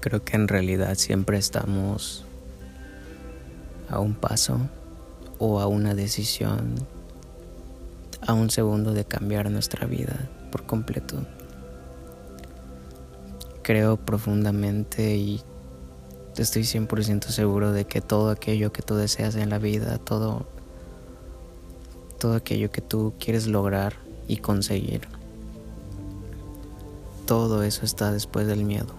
Creo que en realidad siempre estamos a un paso o a una decisión, a un segundo de cambiar nuestra vida por completo. Creo profundamente y estoy 100% seguro de que todo aquello que tú deseas en la vida, todo, todo aquello que tú quieres lograr y conseguir, todo eso está después del miedo.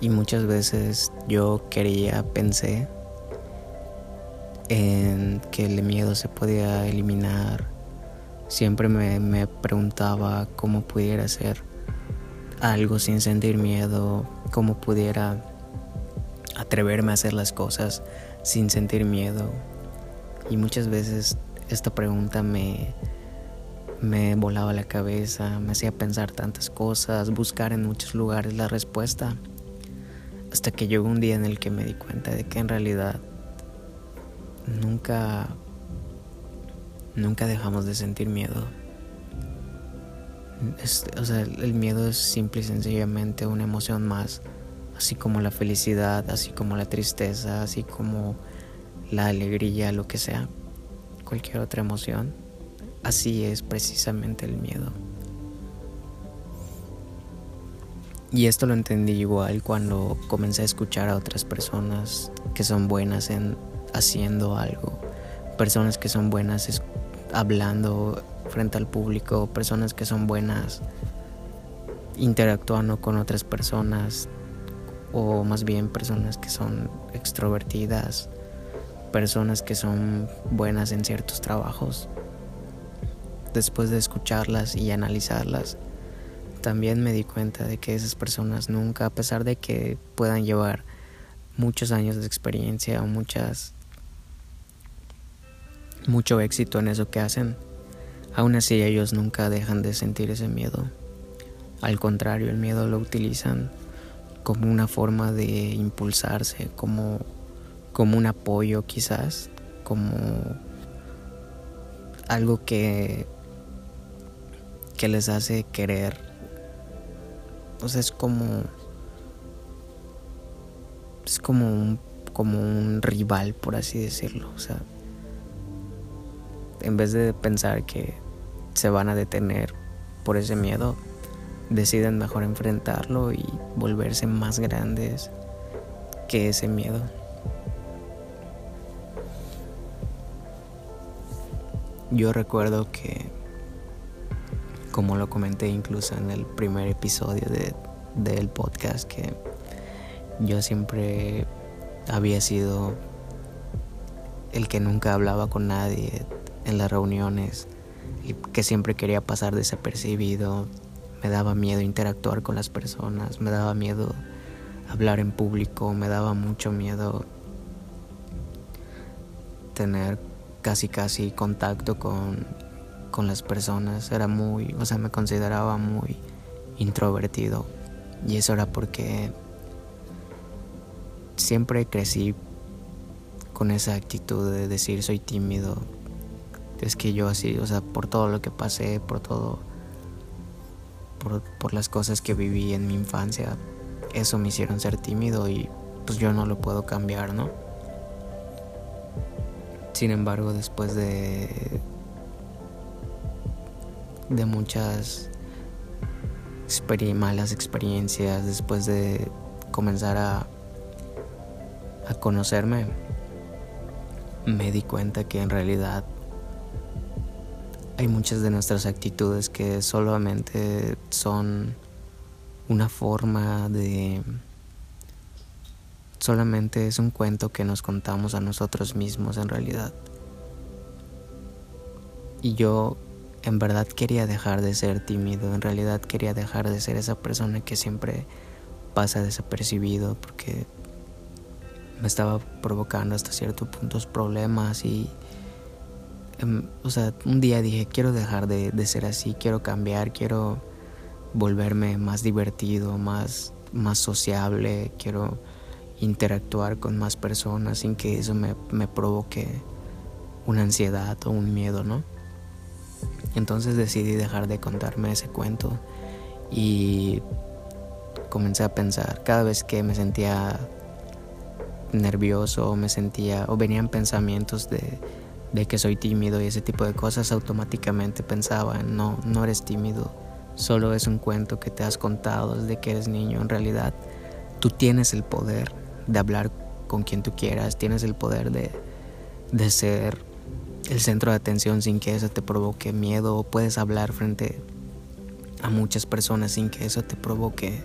Y muchas veces yo quería, pensé en que el miedo se podía eliminar. Siempre me, me preguntaba cómo pudiera ser algo sin sentir miedo, cómo pudiera atreverme a hacer las cosas sin sentir miedo. Y muchas veces esta pregunta me, me volaba la cabeza, me hacía pensar tantas cosas, buscar en muchos lugares la respuesta. Hasta que llegó un día en el que me di cuenta de que en realidad nunca, nunca dejamos de sentir miedo. o sea, el miedo es simple y sencillamente una emoción más, así como la felicidad, así como la tristeza, así como la alegría, lo que sea, cualquier otra emoción. Así es precisamente el miedo. Y esto lo entendí igual cuando comencé a escuchar a otras personas que son buenas en haciendo algo, personas que son buenas hablando frente al público, personas que son buenas interactuando con otras personas o más bien personas que son extrovertidas, personas que son buenas en ciertos trabajos. Después de escucharlas y analizarlas, también me di cuenta de que esas personas nunca, a pesar de que puedan llevar muchos años de experiencia o muchas mucho éxito en eso que hacen, aún así ellos nunca dejan de sentir ese miedo. Al contrario, el miedo lo utilizan como una forma de impulsarse, como, como un apoyo quizás, como algo que, que les hace querer o es como. Es como un, como un rival, por así decirlo. O sea, en vez de pensar que se van a detener por ese miedo, deciden mejor enfrentarlo y volverse más grandes que ese miedo. Yo recuerdo que como lo comenté incluso en el primer episodio de, del podcast, que yo siempre había sido el que nunca hablaba con nadie en las reuniones y que siempre quería pasar desapercibido. Me daba miedo interactuar con las personas, me daba miedo hablar en público, me daba mucho miedo tener casi casi contacto con con las personas, era muy, o sea, me consideraba muy introvertido. Y eso era porque siempre crecí con esa actitud de decir soy tímido. Es que yo así, o sea, por todo lo que pasé, por todo, por, por las cosas que viví en mi infancia, eso me hicieron ser tímido y pues yo no lo puedo cambiar, ¿no? Sin embargo, después de de muchas malas experiencias después de comenzar a, a conocerme, me di cuenta que en realidad hay muchas de nuestras actitudes que solamente son una forma de... solamente es un cuento que nos contamos a nosotros mismos en realidad. Y yo en verdad quería dejar de ser tímido, en realidad quería dejar de ser esa persona que siempre pasa desapercibido porque me estaba provocando hasta ciertos puntos problemas y em, o sea, un día dije, quiero dejar de, de, ser así, quiero cambiar, quiero volverme más divertido, más, más sociable, quiero interactuar con más personas sin que eso me, me provoque una ansiedad o un miedo, ¿no? Entonces decidí dejar de contarme ese cuento y comencé a pensar. Cada vez que me sentía nervioso o me sentía o venían pensamientos de, que soy tímido y ese tipo de cosas automáticamente pensaba no no eres tímido solo es un cuento que te has contado desde que eres niño en realidad tú tienes el poder de hablar con quien tú quieras tienes el poder de, de ser el centro de atención sin que eso te provoque miedo o puedes hablar frente a muchas personas sin que eso te provoque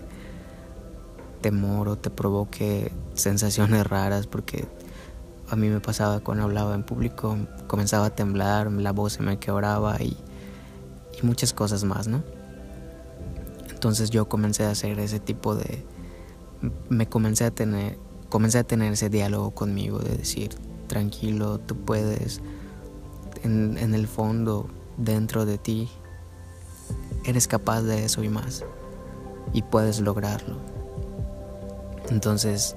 temor o te provoque sensaciones raras porque a mí me pasaba cuando hablaba en público comenzaba a temblar, la voz se me quebraba y, y muchas cosas más, ¿no? Entonces yo comencé a hacer ese tipo de me comencé a tener comencé a tener ese diálogo conmigo de decir tranquilo, tú puedes en, el fondo dentro de ti eres capaz de eso y más y puedes lograrlo. Entonces,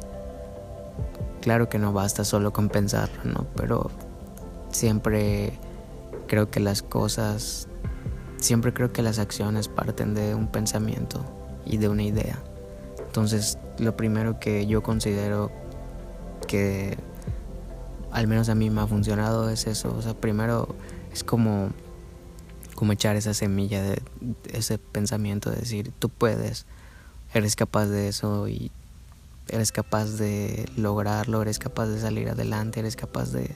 claro que no basta solo con pensarlo, ¿no? Pero siempre creo que las cosas, siempre creo que las acciones parten de un pensamiento y de una idea. Entonces, lo primero que yo considero que al menos a mí me ha funcionado es eso. O sea, primero es como como echar esa semilla de, ese pensamiento de decir, tú puedes, eres capaz de eso y eres capaz de lograrlo, eres capaz de salir adelante, eres capaz de,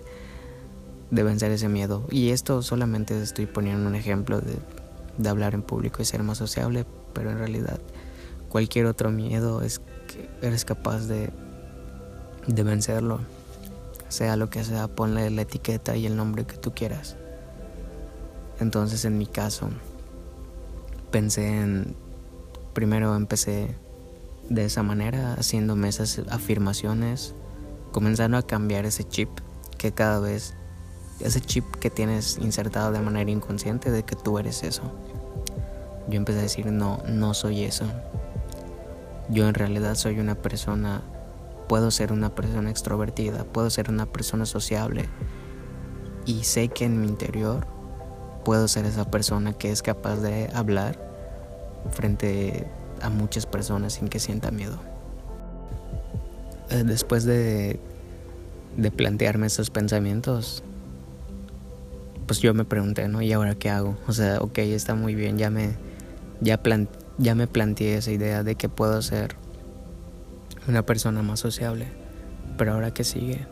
de vencer ese miedo. Y esto solamente estoy poniendo un ejemplo de, de hablar en público y ser más sociable, pero en realidad cualquier otro miedo es que eres capaz de, de vencerlo. Sea lo que sea, ponle la etiqueta y el nombre que tú quieras. Entonces en mi caso pensé en, primero empecé de esa manera, haciéndome esas afirmaciones, comenzando a cambiar ese chip que cada vez, ese chip que tienes insertado de manera inconsciente de que tú eres eso. Yo empecé a decir, no, no soy eso. Yo en realidad soy una persona, puedo ser una persona extrovertida, puedo ser una persona sociable y sé que en mi interior puedo ser esa persona que es capaz de hablar frente a muchas personas sin que sienta miedo. Eh, después de, de plantearme esos pensamientos, pues yo me pregunté, ¿no? ¿Y ahora qué hago? O sea, ok, está muy bien, ya me, ya, ya me planteé esa idea de que puedo ser una persona más sociable, pero ahora qué sigue.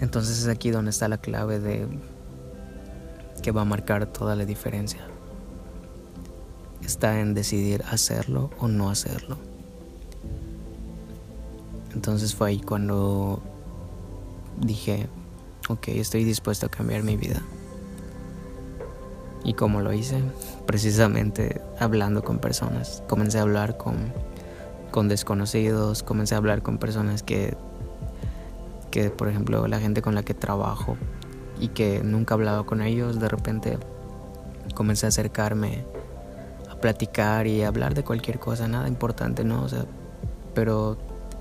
Entonces es aquí donde está la clave de que va a marcar toda la diferencia. Está en decidir hacerlo o no hacerlo. Entonces fue ahí cuando dije, ok, estoy dispuesto a cambiar mi vida. ¿Y cómo lo hice? Precisamente hablando con personas. Comencé a hablar con, con desconocidos, comencé a hablar con personas que, que, por ejemplo, la gente con la que trabajo, y que nunca hablaba con ellos, de repente comencé a acercarme a platicar y a hablar de cualquier cosa, nada importante, ¿no? O sea, pero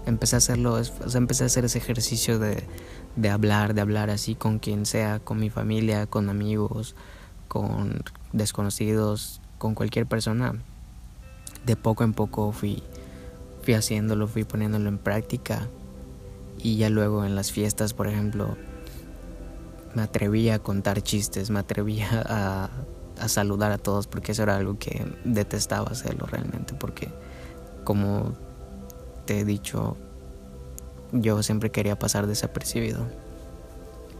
empecé a hacerlo, empecé a hacer ese ejercicio de, de hablar, de hablar así con quien sea, con mi familia, con amigos, con desconocidos, con cualquier persona. De poco en poco fui, fui haciéndolo, fui poniéndolo en práctica. Y ya luego en las fiestas, por ejemplo, me atrevía a contar chistes, me atrevía a, a, saludar a todos porque eso era algo que detestaba hacerlo realmente porque como te he dicho yo siempre quería pasar desapercibido.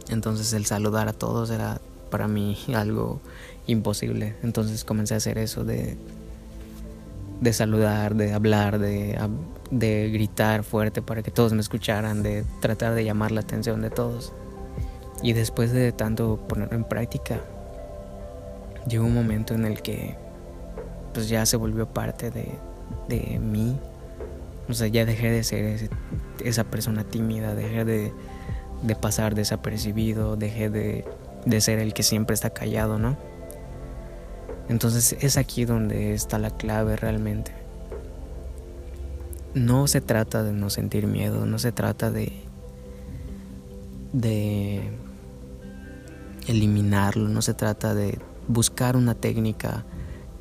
Entonces el saludar a todos era para mí algo imposible. Entonces comencé a hacer eso de de saludar, de hablar, de, de gritar fuerte para que todos me escucharan, de tratar de llamar la atención de todos. Y después de tanto ponerlo en práctica, llegó un momento en el que pues ya se volvió parte de, de mí. O sea, ya dejé de ser esa persona tímida, dejé de, de pasar desapercibido, dejé de, de ser el que siempre está callado, ¿no? Entonces es aquí donde está la clave realmente. No se trata de no sentir miedo, no se trata de de eliminarlo, no se trata de buscar una técnica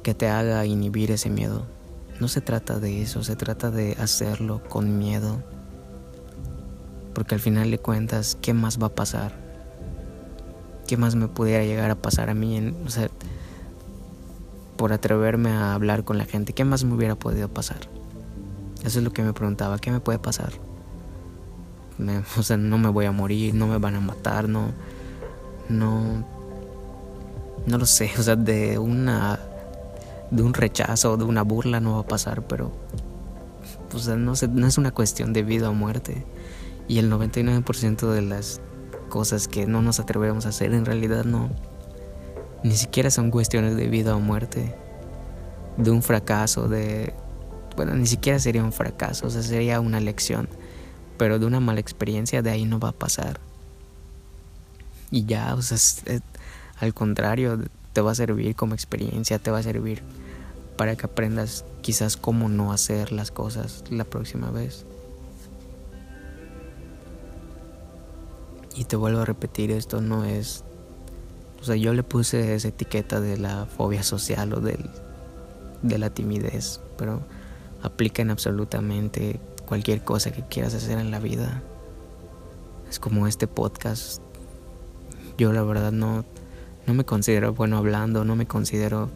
que te haga inhibir ese miedo. No se trata de eso, se trata de hacerlo con miedo. Porque al final de cuentas, ¿qué más va a pasar? ¿Qué más me pudiera llegar a pasar a mí? En, o sea, por atreverme a hablar con la gente, ¿qué más me hubiera podido pasar? Eso es lo que me preguntaba, ¿qué me puede pasar? o sea, no me voy a morir, no me van a matar, no, no, no lo sé, o sea, de una, de un rechazo, de una burla no va a pasar, pero, o sea, no, no es una cuestión de vida o muerte. Y el 99% de las cosas que no nos atrevemos a hacer en realidad no, ni siquiera son cuestiones de vida o muerte, de un fracaso, de, bueno, ni siquiera sería un fracaso, o sea, sería una lección pero de una mala experiencia de ahí no va a pasar. Y ya, o sea, al contrario, te va a servir como experiencia, te va a servir para que aprendas quizás cómo no hacer las cosas la próxima vez. Y te vuelvo a repetir, esto no es... O sea, yo le puse esa etiqueta de la fobia social o del, de la timidez, pero aplica en absolutamente cualquier cosa que quieras hacer en la vida. Es como este podcast. Yo la verdad no, no me considero bueno hablando, no me considero...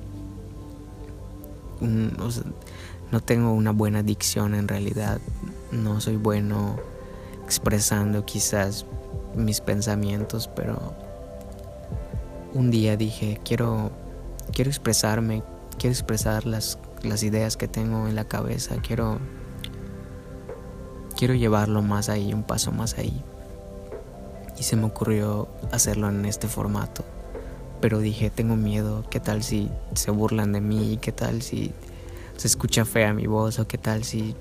no tengo una buena dicción en realidad. No soy bueno expresando quizás mis pensamientos, pero un día dije, quiero, quiero expresarme, quiero expresar las, las ideas que tengo en la cabeza, quiero quiero llevarlo más ahí, un paso más ahí. Y se me ocurrió hacerlo en este formato. Pero dije, tengo miedo, ¿qué tal si se burlan de mí? ¿Qué tal si se escucha fea mi voz? ¿O qué tal si...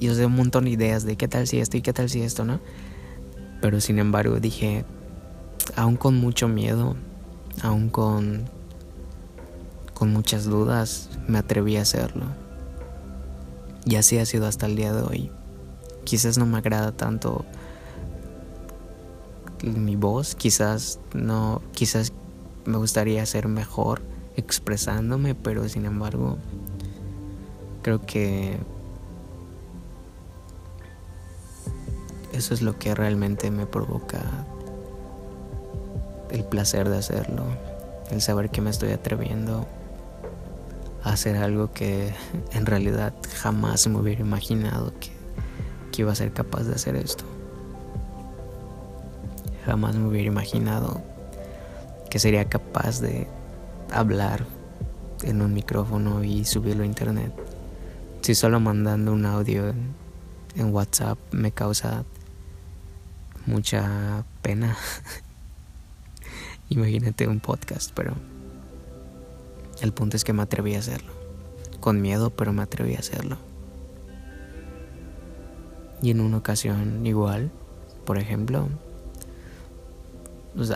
Y os doy un montón de ideas de qué tal si esto y qué tal si esto, ¿no? Pero sin embargo dije, aún con mucho miedo, aún con, con muchas dudas, me atreví a hacerlo. Y así ha sido hasta el día de hoy quizás no me agrada tanto mi voz, quizás no, quizás me gustaría ser mejor expresándome, pero sin embargo creo que eso es lo que realmente me provoca el placer de hacerlo, el saber que me estoy atreviendo a hacer algo que en realidad jamás me hubiera imaginado que iba a ser capaz de hacer esto. Jamás me hubiera imaginado que sería capaz de hablar en un micrófono y subirlo a internet. Si solo mandando un audio en, WhatsApp me causa mucha pena. Imagínate un podcast, pero el punto es que me atreví a hacerlo. Con miedo, pero me atreví a hacerlo. Y en una ocasión igual, por ejemplo,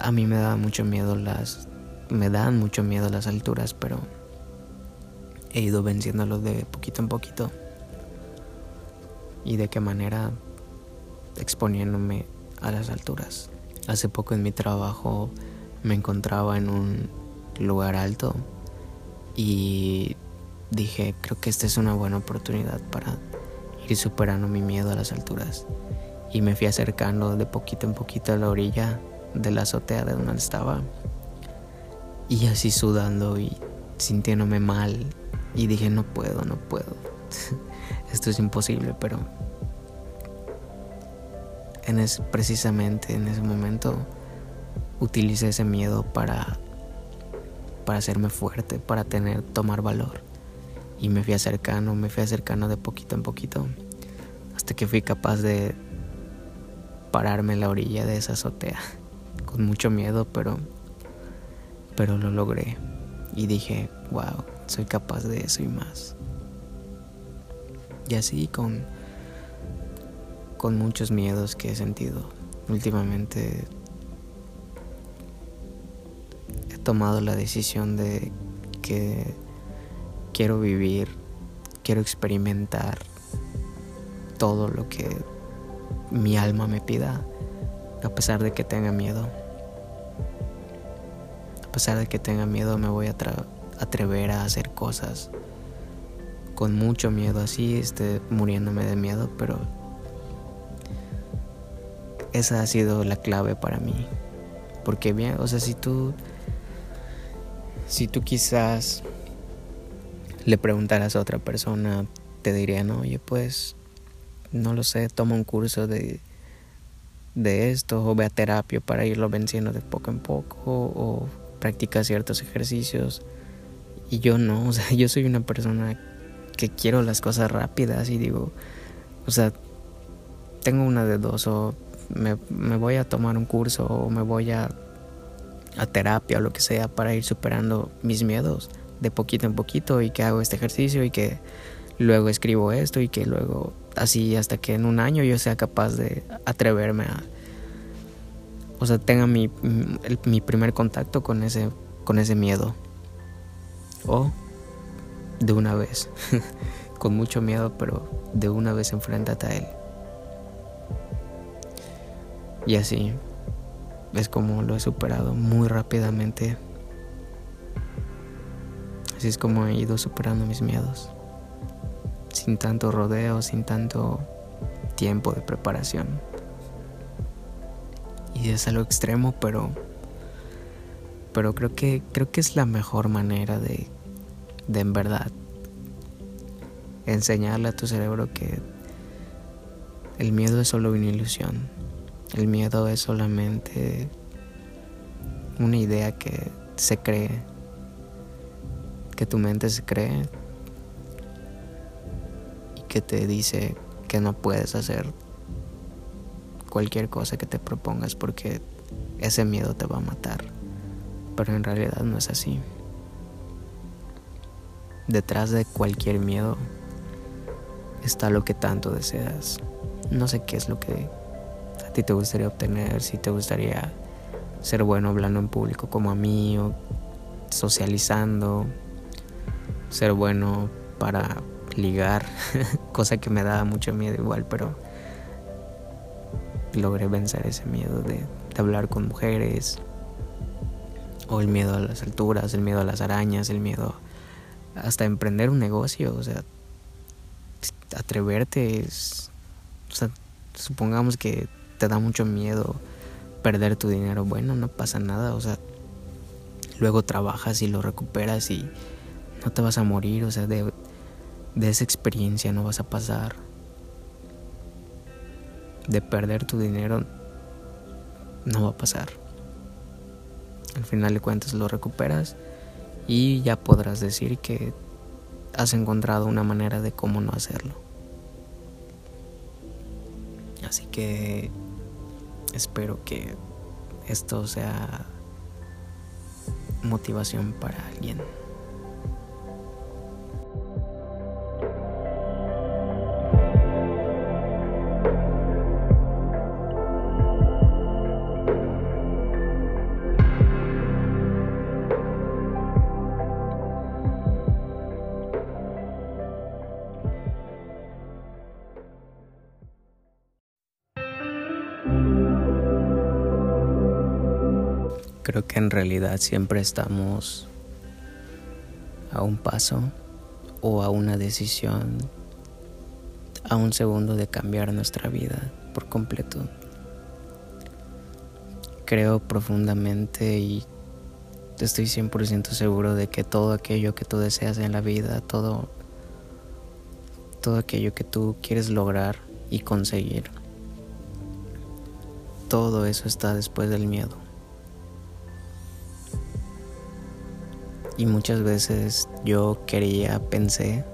a mí me da mucho miedo las... Me dan mucho miedo las alturas, pero he ido venciéndolo de poquito en poquito. Y de qué manera exponiéndome a las alturas. Hace poco en mi trabajo me encontraba en un lugar alto y dije, creo que esta es una buena oportunidad para ir superando mi miedo a las alturas. Y me fui acercando de poquito en poquito a la orilla de la azotea de donde estaba. Y así sudando y sintiéndome mal. Y dije, no puedo, no puedo. Esto es imposible, pero en ese, precisamente en ese momento utilicé ese miedo para, para hacerme fuerte, para tener, tomar valor. Y me fui acercando, me fui acercando de poquito en poquito. Hasta que fui capaz de pararme en la orilla de esa azotea. Con mucho miedo, pero, pero lo logré. Y dije, wow, soy capaz de eso y más. Y así con, con muchos miedos que he sentido. Últimamente tomado la decisión de que quiero vivir, quiero experimentar todo lo que mi alma me pida, a pesar de que tenga miedo. a pesar de que tenga miedo, me voy a atrever a hacer cosas con mucho miedo, así esté muriéndome de miedo, pero esa ha sido la clave para mí. Porque bien, o sea, si tú si tú quizás le preguntaras a otra persona, te dirían, oye, pues, no lo sé, toma un curso de, de esto o ve a terapia para irlo venciendo de poco en poco o practica ciertos ejercicios. Y yo no, o sea, yo soy una persona que quiero las cosas rápidas y digo, o sea, tengo una de dos, o me, me voy a tomar un curso o me voy a, a terapia o lo que sea para ir superando mis miedos de poquito en poquito y que hago este ejercicio y que luego escribo esto y que luego así hasta que en un año yo sea capaz de atreverme a o sea tenga mi, mi primer contacto con ese con ese miedo. O de una vez con mucho miedo pero de una vez enfréntate a él. Y así es como lo he superado muy rápidamente Así es como he ido superando mis miedos. Sin tanto rodeo, sin tanto tiempo de preparación. Y es algo extremo, pero pero creo que creo que es la mejor manera de de en verdad enseñarle a tu cerebro que el miedo es solo una ilusión. El miedo es solamente una idea que se cree que tu mente se cree y que te dice que no puedes hacer cualquier cosa que te propongas porque ese miedo te va a matar. Pero en realidad no es así. Detrás de cualquier miedo está lo que tanto deseas. No sé qué es lo que ti te gustaría obtener, si te gustaría ser bueno hablando en público como a mí o socializando, ser bueno para ligar, cosa que me daba mucho miedo igual, pero logré vencer ese miedo de, hablar con mujeres, o el miedo a las alturas, el miedo a las arañas, el miedo hasta emprender un negocio, o sea, atreverte, o sea, supongamos que te da mucho miedo perder tu dinero, bueno, no pasa nada, o sea, luego trabajas y lo recuperas y no te vas a morir, o sea, de, de esa experiencia no vas a pasar. De perder tu dinero no va a pasar. Al final de cuentas lo recuperas y ya podrás decir que has encontrado una manera de cómo no hacerlo. Así que espero que esto sea motivación para alguien. Creo que en realidad siempre estamos a un paso o a una decisión, a un segundo de cambiar nuestra vida por completo. Creo profundamente y estoy 100% seguro de que todo aquello que tú deseas en la vida, todo, todo aquello que tú quieres lograr y conseguir, todo eso está después del miedo. Y muchas veces yo quería, pensé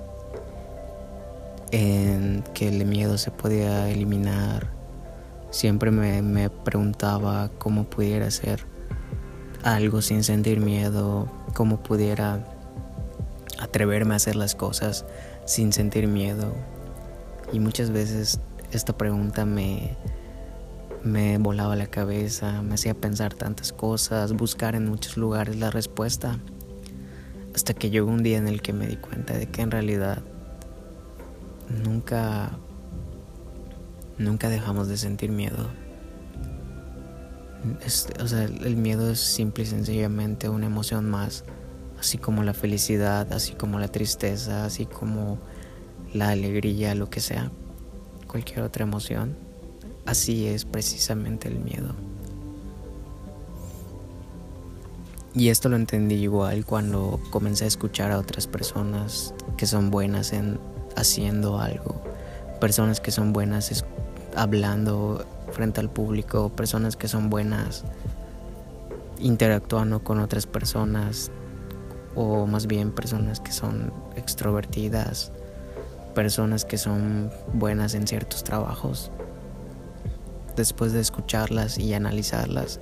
en que el miedo se podía eliminar. Siempre me, me preguntaba cómo pudiera hacer algo sin sentir miedo, cómo pudiera atreverme a hacer las cosas sin sentir miedo. Y muchas veces esta pregunta me, me volaba la cabeza, me hacía pensar tantas cosas, buscar en muchos lugares la respuesta. Hasta que llegó un día en el que me di cuenta de que en realidad nunca, nunca dejamos de sentir miedo. o sea, el miedo es simple y sencillamente una emoción más, así como la felicidad, así como la tristeza, así como la alegría, lo que sea, cualquier otra emoción. Así es precisamente el miedo. Y esto lo entendí igual cuando comencé a escuchar a otras personas que son buenas en haciendo algo, personas que son buenas hablando frente al público, personas que son buenas interactuando con otras personas o más bien personas que son extrovertidas, personas que son buenas en ciertos trabajos. Después de escucharlas y analizarlas,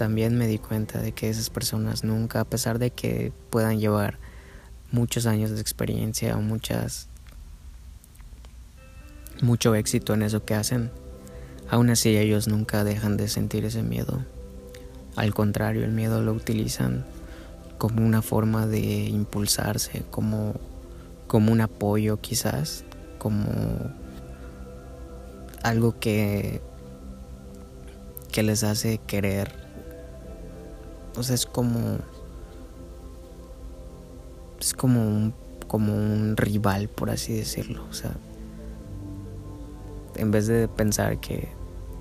también me di cuenta de que esas personas nunca, a pesar de que puedan llevar muchos años de experiencia o muchas mucho éxito en eso que hacen, aún así ellos nunca dejan de sentir ese miedo. Al contrario, el miedo lo utilizan como una forma de impulsarse, como, como un apoyo quizás, como algo que, que les hace querer o sea, es como. Es como un, como un rival, por así decirlo. O sea, en vez de pensar que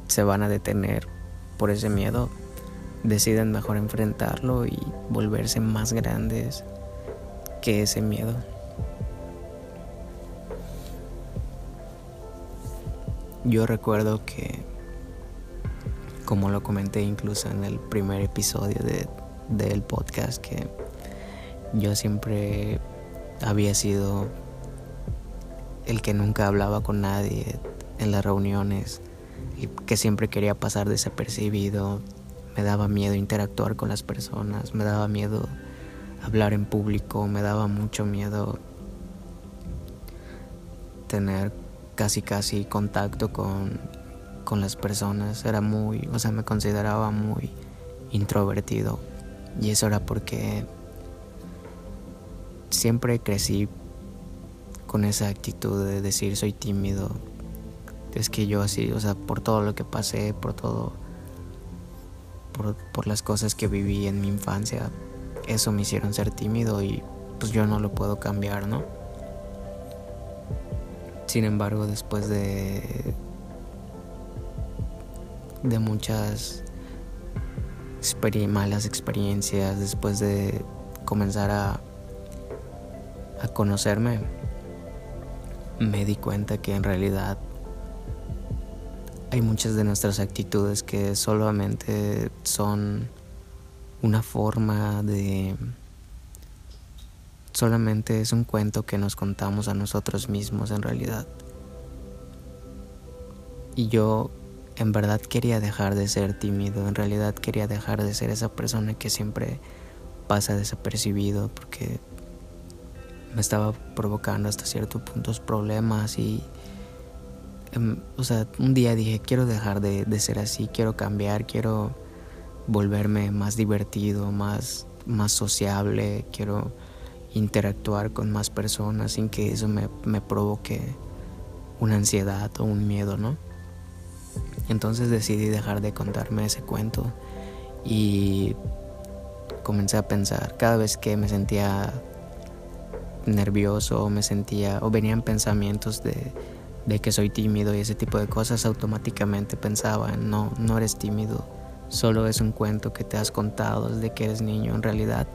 se van a detener por ese miedo, deciden mejor enfrentarlo y volverse más grandes que ese miedo. Yo recuerdo que como lo comenté incluso en el primer episodio de, del podcast, que yo siempre había sido el que nunca hablaba con nadie en las reuniones y que siempre quería pasar desapercibido. Me daba miedo interactuar con las personas, me daba miedo hablar en público, me daba mucho miedo tener casi casi contacto con con las personas, era muy, o sea, me consideraba muy introvertido. Y eso era porque siempre crecí con esa actitud de decir soy tímido. Es que yo así, o sea, por todo lo que pasé, por todo, por, por las cosas que viví en mi infancia, eso me hicieron ser tímido y pues yo no lo puedo cambiar, ¿no? Sin embargo, después de de muchas malas experiencias después de comenzar a, a conocerme, me di cuenta que en realidad hay muchas de nuestras actitudes que solamente son una forma de... solamente es un cuento que nos contamos a nosotros mismos en realidad. Y yo en verdad quería dejar de ser tímido, en realidad quería dejar de ser esa persona que siempre pasa desapercibido porque me estaba provocando hasta ciertos puntos problemas y em, o sea, un día dije, quiero dejar de, de, ser así, quiero cambiar, quiero volverme más divertido, más, más sociable, quiero interactuar con más personas sin que eso me, me provoque una ansiedad o un miedo, ¿no? Entonces decidí dejar de contarme ese cuento y comencé a pensar. Cada vez que me sentía nervioso o me sentía o venían pensamientos de, que soy tímido y ese tipo de cosas automáticamente pensaba no no eres tímido solo es un cuento que te has contado desde que eres niño en realidad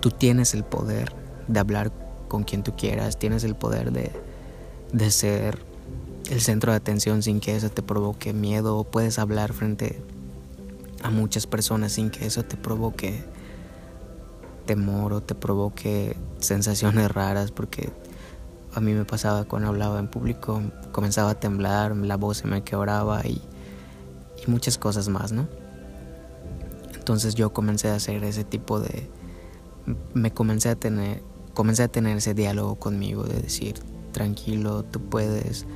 tú tienes el poder de hablar con quien tú quieras tienes el poder de, de ser el centro de atención sin que eso te provoque miedo o puedes hablar frente a muchas personas sin que eso te provoque temor o te provoque sensaciones raras porque a mí me pasaba cuando hablaba en público comenzaba a temblar, la voz se me quebraba y, y muchas cosas más, ¿no? Entonces yo comencé a hacer ese tipo de me comencé a tener comencé a tener ese diálogo conmigo de decir tranquilo, tú puedes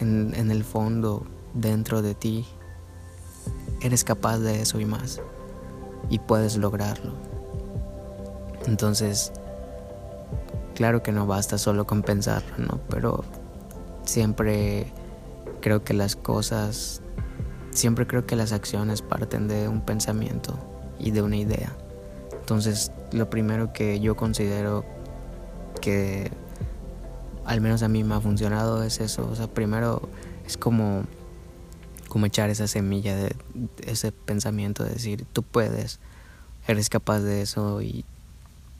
en, el fondo, dentro de ti, eres capaz de eso y más. Y puedes lograrlo. Entonces, claro que no basta solo con pensarlo, ¿no? Pero siempre creo que las cosas siempre creo que las acciones parten de un pensamiento y de una idea. Entonces, lo primero que yo considero que al menos a mí me ha funcionado es eso. O sea, primero es como, como echar esa semilla de ese pensamiento de decir, tú puedes, eres capaz de eso y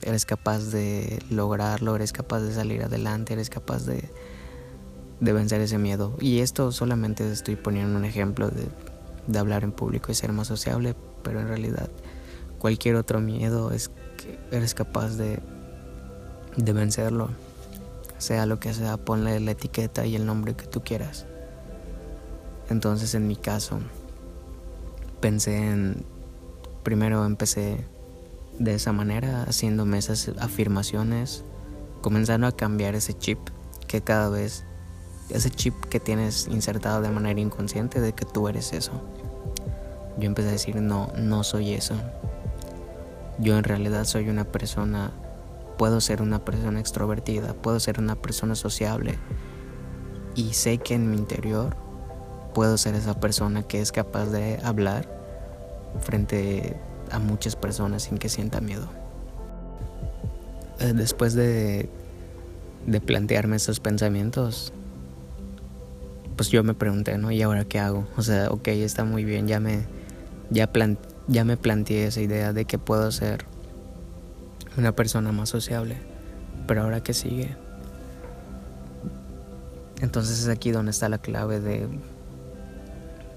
eres capaz de lograrlo, eres capaz de salir adelante, eres capaz de, de vencer ese miedo. Y esto solamente estoy poniendo un ejemplo de, de hablar en público y ser más sociable, pero en realidad cualquier otro miedo es que eres capaz de, de vencerlo. Sea lo que sea, ponle la etiqueta y el nombre que tú quieras. Entonces en mi caso pensé en, primero empecé de esa manera, haciéndome esas afirmaciones, comenzando a cambiar ese chip que cada vez, ese chip que tienes insertado de manera inconsciente de que tú eres eso. Yo empecé a decir, no, no soy eso. Yo en realidad soy una persona, puedo ser una persona extrovertida, puedo ser una persona sociable y sé que en mi interior puedo ser esa persona que es capaz de hablar frente a muchas personas sin que sienta miedo. Eh, después de, de plantearme esos pensamientos, pues yo me pregunté, ¿no? ¿Y ahora qué hago? O sea, ok, está muy bien, ya me, ya, ya me planteé esa idea de que puedo ser una persona más sociable, pero ahora qué sigue. Entonces es aquí donde está la clave de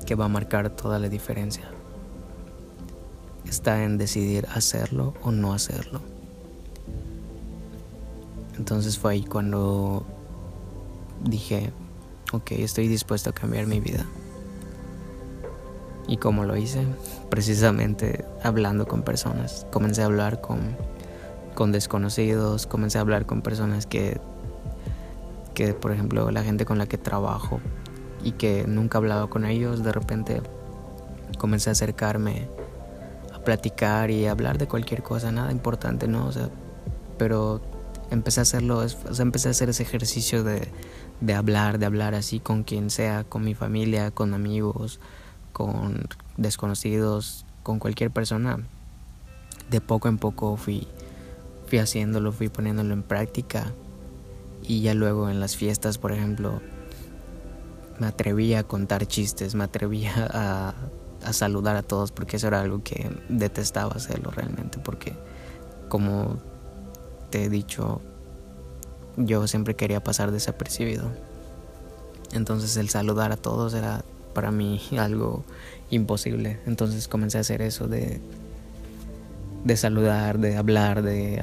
que va a marcar toda la diferencia está en decidir hacerlo o no hacerlo. Entonces fue ahí cuando dije, ok, estoy dispuesto a cambiar mi vida. ¿Y cómo lo hice? Precisamente hablando con personas. Comencé a hablar con, con desconocidos, comencé a hablar con personas que, que, por ejemplo, la gente con la que trabajo y que nunca hablaba con ellos, de repente comencé a acercarme platicar y hablar de cualquier cosa, nada importante, ¿no? O sea, pero empecé a hacerlo, empecé a hacer ese ejercicio de, de hablar, de hablar así con quien sea, con mi familia, con amigos, con desconocidos, con cualquier persona. De poco en poco fui, fui haciéndolo, fui poniéndolo en práctica. Y ya luego en las fiestas, por ejemplo, me atrevía a contar chistes, me atrevía a a saludar a todos porque eso era algo que detestaba hacerlo realmente porque como te he dicho yo siempre quería pasar desapercibido. Entonces el saludar a todos era para mí algo imposible. Entonces comencé a hacer eso de de saludar de hablar de,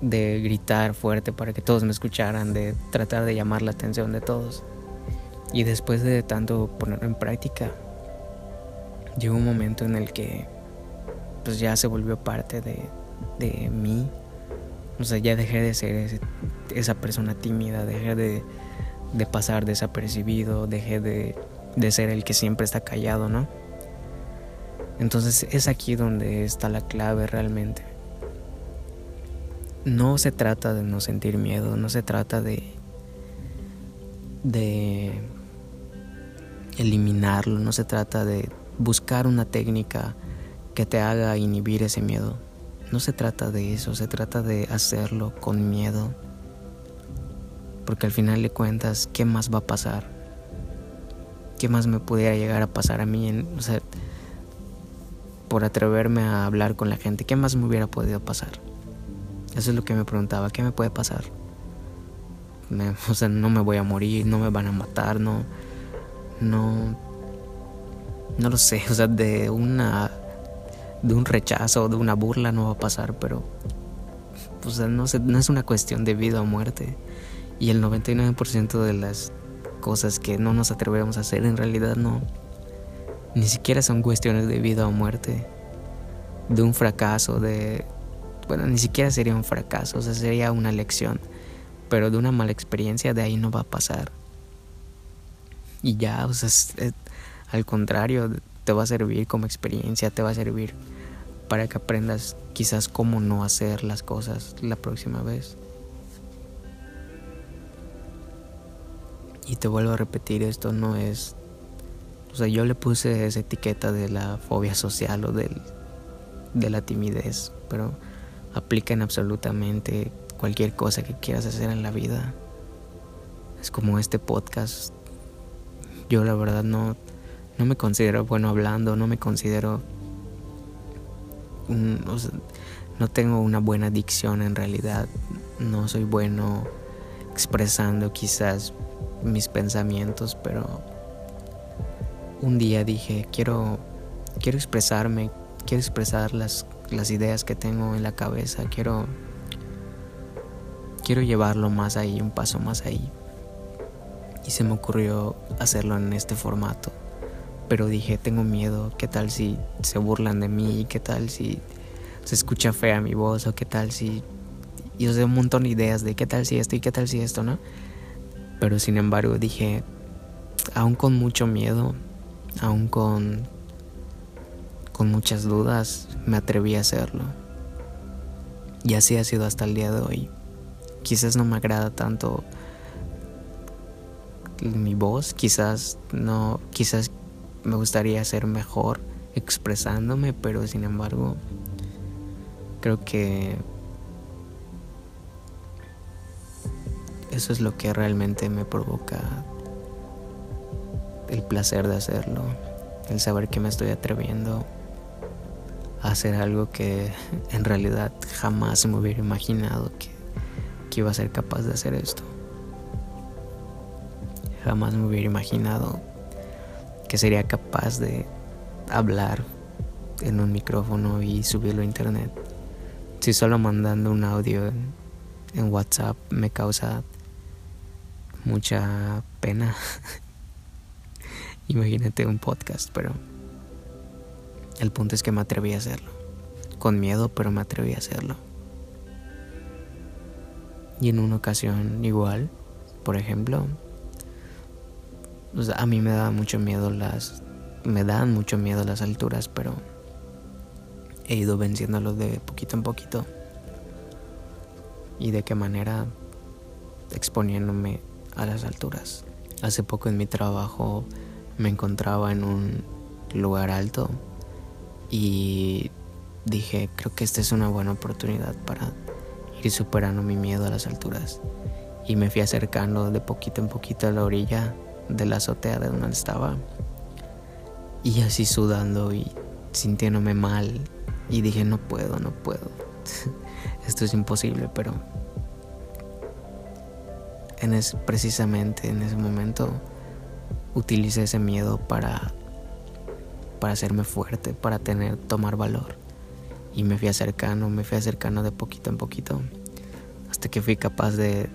de gritar fuerte para que todos me escucharan de tratar de llamar la atención de todos y después de tanto ponerlo en práctica llegó un momento en el que pues ya se volvió parte de, de mí. O sea, ya dejé de ser esa persona tímida, dejé de, de pasar desapercibido, dejé de, de ser el que siempre está callado, ¿no? Entonces es aquí donde está la clave realmente. No se trata de no sentir miedo, no se trata de de eliminarlo, no se trata de buscar una técnica que te haga inhibir ese miedo. No se trata de eso, se trata de hacerlo con miedo. Porque al final de cuentas, ¿qué más va a pasar? ¿Qué más me pudiera llegar a pasar a mí? En, o sea, por atreverme a hablar con la gente, ¿qué más me hubiera podido pasar? Eso es lo que me preguntaba, ¿qué me puede pasar? o sea, no me voy a morir, no me van a matar, no, no, no lo sé, o sea, de una de un rechazo, de una burla no va a pasar, pero pues no, no es una cuestión de vida o muerte. Y el 99% de las cosas que no nos atrevemos a hacer en realidad no ni siquiera son cuestiones de vida o muerte, de un fracaso, de bueno, ni siquiera sería un fracaso, o sea, sería una lección, pero de una mala experiencia de ahí no va a pasar. Y ya, o sea, al contrario, te va a servir como experiencia, te va a servir para que aprendas quizás cómo no hacer las cosas la próxima vez. Y te vuelvo a repetir, esto no es O sea, yo le puse esa etiqueta de la fobia social o del, de la timidez, pero aplica en absolutamente cualquier cosa que quieras hacer en la vida. Es como este podcast. Yo la verdad no, no me considero bueno hablando, no me considero... no tengo una buena dicción en realidad. No soy bueno expresando quizás mis pensamientos, pero un día dije, quiero, quiero expresarme, quiero expresar las, las ideas que tengo en la cabeza, quiero, quiero llevarlo más ahí, un paso más ahí. Y se me ocurrió hacerlo en este formato. Pero dije, tengo miedo, ¿qué tal si se burlan de mí? ¿Qué tal si se escucha fea mi voz? ¿O qué tal si... Yo sé un montón de ideas de qué tal si esto y qué tal si esto, ¿no? Pero sin embargo dije, aún con mucho miedo, aún con, con muchas dudas, me atreví a hacerlo. Y así ha sido hasta el día de hoy. Quizás no me agrada tanto mi voz, quizás no, quizás me gustaría ser mejor expresándome, pero sin embargo creo que eso es lo que realmente me provoca el placer de hacerlo, el saber que me estoy atreviendo a hacer algo que en realidad jamás me hubiera imaginado que, iba a ser capaz de hacer esto. Jamás me hubiera imaginado que sería capaz de hablar en un micrófono y subirlo a internet. Si solo mandando un audio en WhatsApp me causa mucha pena. Imagínate un podcast, pero el punto es que me atreví a hacerlo. Con miedo, pero me atreví a hacerlo. Y en una ocasión igual, por ejemplo, a mí me da mucho miedo las me dan mucho miedo las alturas, pero he ido venciéndolo de poquito en poquito. Y de qué manera exponiéndome a las alturas. Hace poco en mi trabajo me encontraba en un lugar alto y dije, creo que esta es una buena oportunidad para ir superando mi miedo a las alturas. Y me fui acercando de poquito en poquito a la orilla de la azotea de donde estaba. Y así sudando y sintiéndome mal. Y dije, no puedo, no puedo. Esto es imposible, pero en es, precisamente en ese momento utilicé ese miedo para, para hacerme fuerte, para tener, tomar valor. Y me fui acercando, me fui acercando de poquito en poquito, hasta que fui capaz de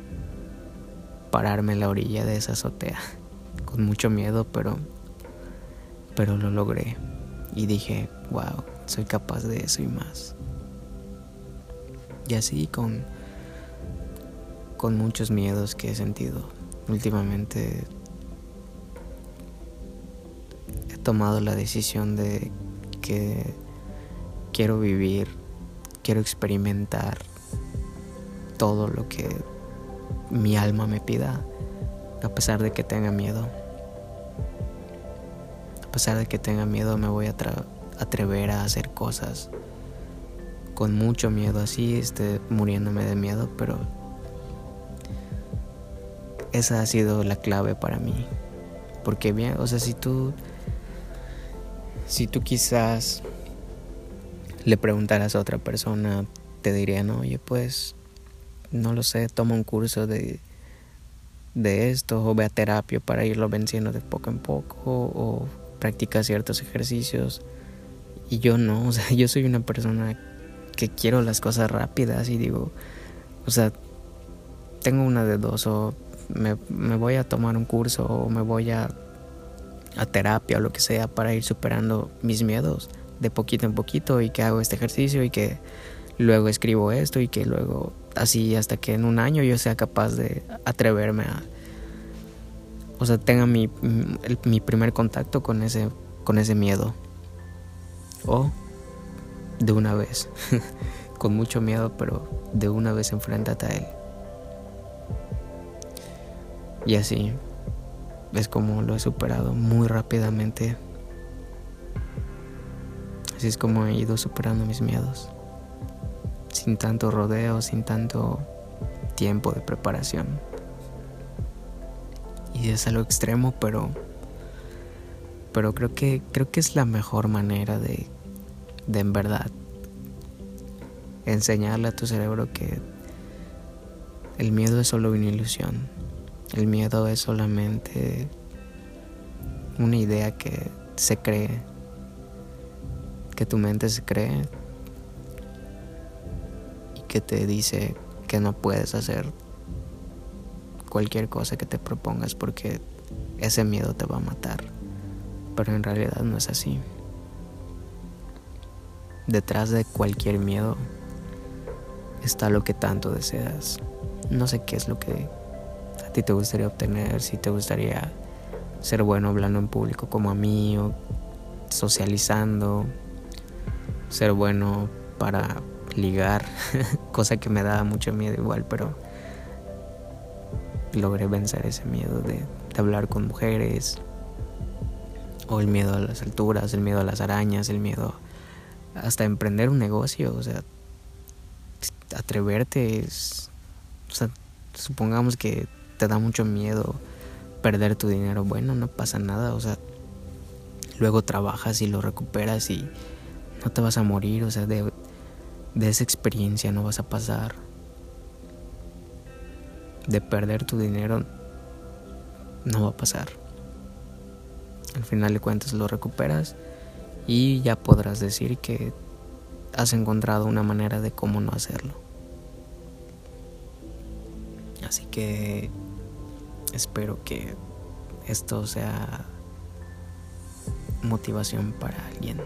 pararme en la orilla de esa azotea, con mucho miedo, pero, pero lo logré. Y dije, wow, soy capaz de eso y más. Y así con con muchos miedos que he sentido. Últimamente tomado la decisión de que quiero vivir, quiero experimentar todo lo que mi alma me pida, a pesar de que tenga miedo. A pesar de que tenga miedo me voy a atrever a hacer cosas con mucho miedo, así esté muriéndome de miedo, pero esa ha sido la clave para mí. Porque bien, o sea, si tú, si tú quizás le preguntaras a otra persona, te dirían, oye, pues, no lo sé, toma un curso de, de esto o ve a terapia para irlo venciendo de poco en poco o practica ciertos ejercicios. Y yo no, o sea, yo soy una persona que quiero las cosas rápidas y digo, o sea, tengo una de dos o me, voy a tomar un curso o me voy a, a terapia o lo que sea para ir superando mis miedos de poquito en poquito y que hago este ejercicio y que luego escribo esto y que luego así hasta que en un año yo sea capaz de atreverme a o sea tenga mi, mi primer contacto con ese con ese miedo. O de una vez con mucho miedo pero de una vez enfréntate a él. Y así, es como lo he superado muy rápidamente. Así es como he ido superando mis miedos. Sin tanto rodeo, sin tanto tiempo de preparación. Y es algo extremo, pero pero creo que creo que es la mejor manera de de en verdad enseñarle a tu cerebro que el miedo es solo una ilusión. El miedo es solamente una idea que se cree, que tu mente se cree y que te dice que no puedes hacer cualquier cosa que te propongas porque ese miedo te va a matar. Pero en realidad no es así. Detrás de cualquier miedo está lo que tanto deseas. No sé qué es lo que te gustaría obtener, si te gustaría ser bueno hablando en público como a mí o socializando, ser bueno para ligar, cosa que me daba mucho miedo igual, pero logré vencer ese miedo de, de hablar con mujeres, o el miedo a las alturas, el miedo a las arañas, el miedo hasta emprender un negocio, o sea, atreverte es, o sea, supongamos que te da mucho miedo perder tu dinero, bueno, no pasa nada, o sea, luego trabajas y lo recuperas y no te vas a morir, o sea, de, de esa experiencia no vas a pasar. De perder tu dinero no va a pasar. Al final de cuentas lo recuperas y ya podrás decir que has encontrado una manera de cómo no hacerlo. Así que espero que esto sea motivación para alguien.